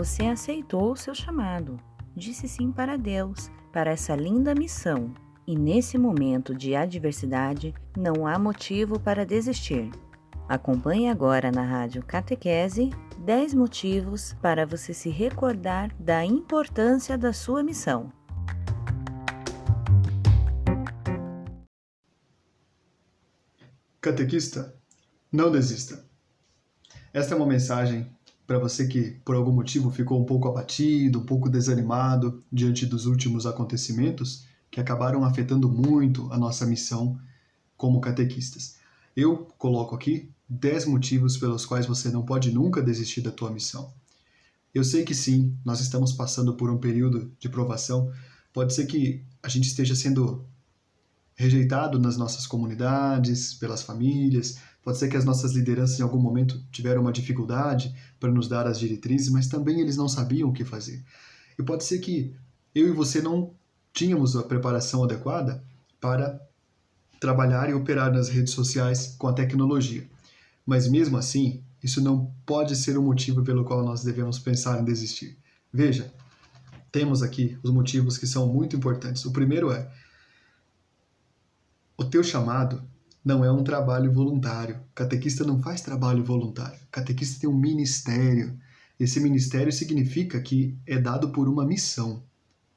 Você aceitou o seu chamado, disse sim para Deus, para essa linda missão. E nesse momento de adversidade, não há motivo para desistir. Acompanhe agora na Rádio Catequese 10 motivos para você se recordar da importância da sua missão. Catequista, não desista. Esta é uma mensagem para você que por algum motivo ficou um pouco abatido, um pouco desanimado diante dos últimos acontecimentos que acabaram afetando muito a nossa missão como catequistas. Eu coloco aqui 10 motivos pelos quais você não pode nunca desistir da tua missão. Eu sei que sim, nós estamos passando por um período de provação. Pode ser que a gente esteja sendo rejeitado nas nossas comunidades, pelas famílias, Pode ser que as nossas lideranças em algum momento tiveram uma dificuldade para nos dar as diretrizes, mas também eles não sabiam o que fazer. E pode ser que eu e você não tínhamos a preparação adequada para trabalhar e operar nas redes sociais com a tecnologia. Mas mesmo assim, isso não pode ser o motivo pelo qual nós devemos pensar em desistir. Veja, temos aqui os motivos que são muito importantes. O primeiro é: o teu chamado não é um trabalho voluntário. Catequista não faz trabalho voluntário. Catequista tem um ministério. Esse ministério significa que é dado por uma missão.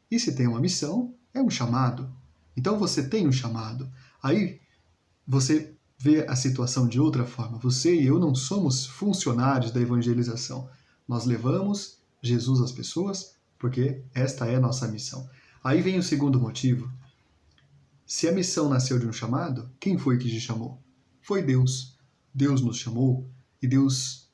E se tem uma missão, é um chamado. Então você tem um chamado. Aí você vê a situação de outra forma. Você e eu não somos funcionários da evangelização. Nós levamos Jesus às pessoas porque esta é a nossa missão. Aí vem o segundo motivo, se a missão nasceu de um chamado, quem foi que te chamou? Foi Deus. Deus nos chamou e Deus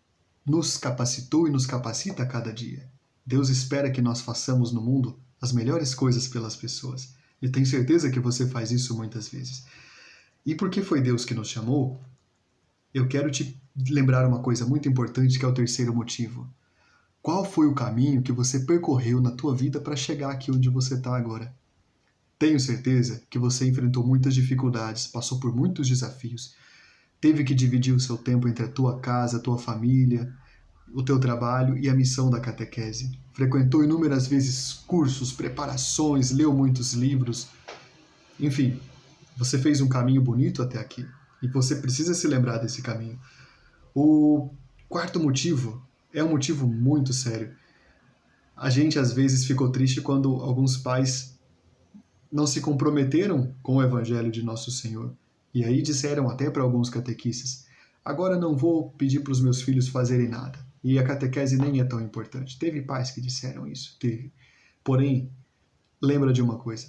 nos capacitou e nos capacita a cada dia. Deus espera que nós façamos no mundo as melhores coisas pelas pessoas. E tenho certeza que você faz isso muitas vezes. E porque foi Deus que nos chamou, eu quero te lembrar uma coisa muito importante que é o terceiro motivo. Qual foi o caminho que você percorreu na tua vida para chegar aqui onde você está agora? Tenho certeza que você enfrentou muitas dificuldades, passou por muitos desafios, teve que dividir o seu tempo entre a tua casa, a tua família, o teu trabalho e a missão da catequese. Frequentou inúmeras vezes cursos, preparações, leu muitos livros. Enfim, você fez um caminho bonito até aqui e você precisa se lembrar desse caminho. O quarto motivo é um motivo muito sério. A gente às vezes ficou triste quando alguns pais não se comprometeram com o Evangelho de Nosso Senhor. E aí disseram até para alguns catequistas: agora não vou pedir para os meus filhos fazerem nada. E a catequese nem é tão importante. Teve pais que disseram isso, teve. Porém, lembra de uma coisa: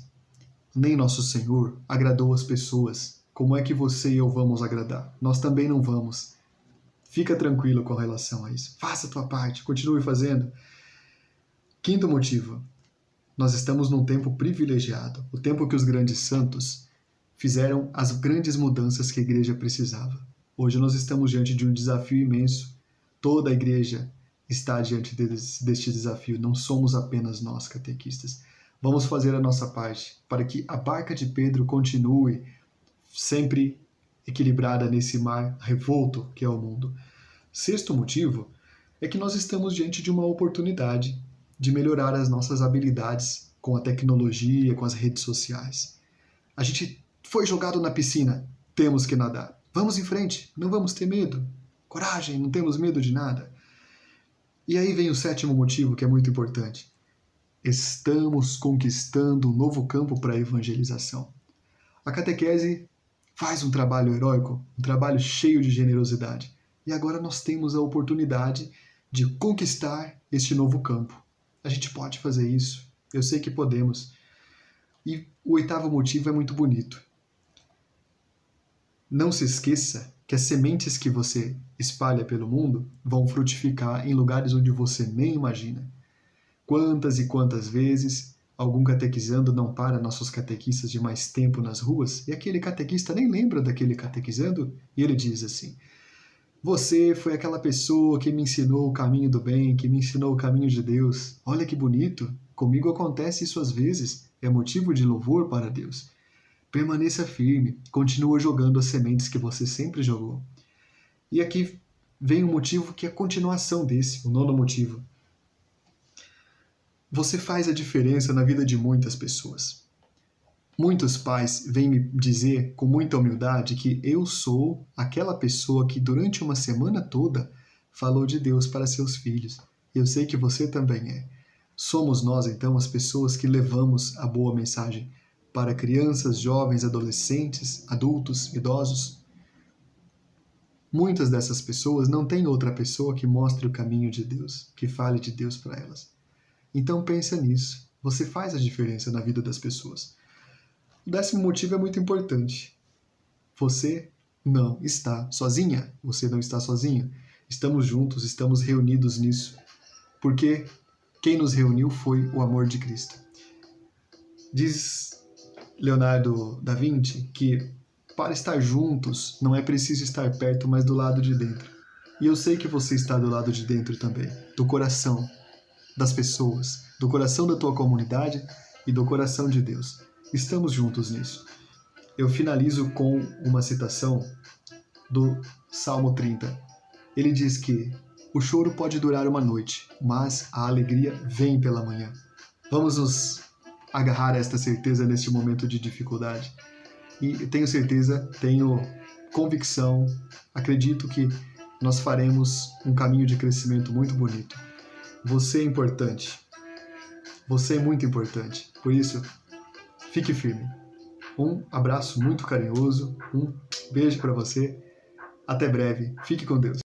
nem Nosso Senhor agradou as pessoas. Como é que você e eu vamos agradar? Nós também não vamos. Fica tranquilo com relação a isso. Faça a tua parte, continue fazendo. Quinto motivo: nós estamos num tempo privilegiado, o tempo que os grandes santos fizeram as grandes mudanças que a igreja precisava. Hoje nós estamos diante de um desafio imenso. Toda a igreja está diante deste desafio, não somos apenas nós catequistas. Vamos fazer a nossa parte para que a barca de Pedro continue sempre equilibrada nesse mar revolto que é o mundo. Sexto motivo é que nós estamos diante de uma oportunidade de melhorar as nossas habilidades com a tecnologia, com as redes sociais. A gente foi jogado na piscina, temos que nadar. Vamos em frente, não vamos ter medo. Coragem, não temos medo de nada. E aí vem o sétimo motivo que é muito importante. Estamos conquistando um novo campo para a evangelização. A catequese faz um trabalho heróico, um trabalho cheio de generosidade. E agora nós temos a oportunidade de conquistar este novo campo. A gente pode fazer isso. Eu sei que podemos. E o oitavo motivo é muito bonito. Não se esqueça que as sementes que você espalha pelo mundo vão frutificar em lugares onde você nem imagina. Quantas e quantas vezes algum catequizando não para nossos catequistas de mais tempo nas ruas e aquele catequista nem lembra daquele catequizando e ele diz assim: você foi aquela pessoa que me ensinou o caminho do bem, que me ensinou o caminho de Deus. Olha que bonito! Comigo acontece isso às vezes. É motivo de louvor para Deus. Permaneça firme, continua jogando as sementes que você sempre jogou. E aqui vem um motivo que é a continuação desse, o nono motivo. você faz a diferença na vida de muitas pessoas. Muitos pais vêm me dizer com muita humildade que eu sou aquela pessoa que durante uma semana toda falou de Deus para seus filhos. Eu sei que você também é. Somos nós, então, as pessoas que levamos a boa mensagem para crianças, jovens, adolescentes, adultos, idosos. Muitas dessas pessoas não têm outra pessoa que mostre o caminho de Deus, que fale de Deus para elas. Então pensa nisso. Você faz a diferença na vida das pessoas. O décimo motivo é muito importante. Você não está sozinha. Você não está sozinho. Estamos juntos, estamos reunidos nisso. Porque quem nos reuniu foi o amor de Cristo. Diz Leonardo da Vinci que para estar juntos não é preciso estar perto, mas do lado de dentro. E eu sei que você está do lado de dentro também, do coração das pessoas, do coração da tua comunidade e do coração de Deus. Estamos juntos nisso. Eu finalizo com uma citação do Salmo 30. Ele diz que o choro pode durar uma noite, mas a alegria vem pela manhã. Vamos nos agarrar a esta certeza neste momento de dificuldade. E tenho certeza, tenho convicção, acredito que nós faremos um caminho de crescimento muito bonito. Você é importante. Você é muito importante. Por isso, Fique firme. Um abraço muito carinhoso, um beijo para você. Até breve. Fique com Deus.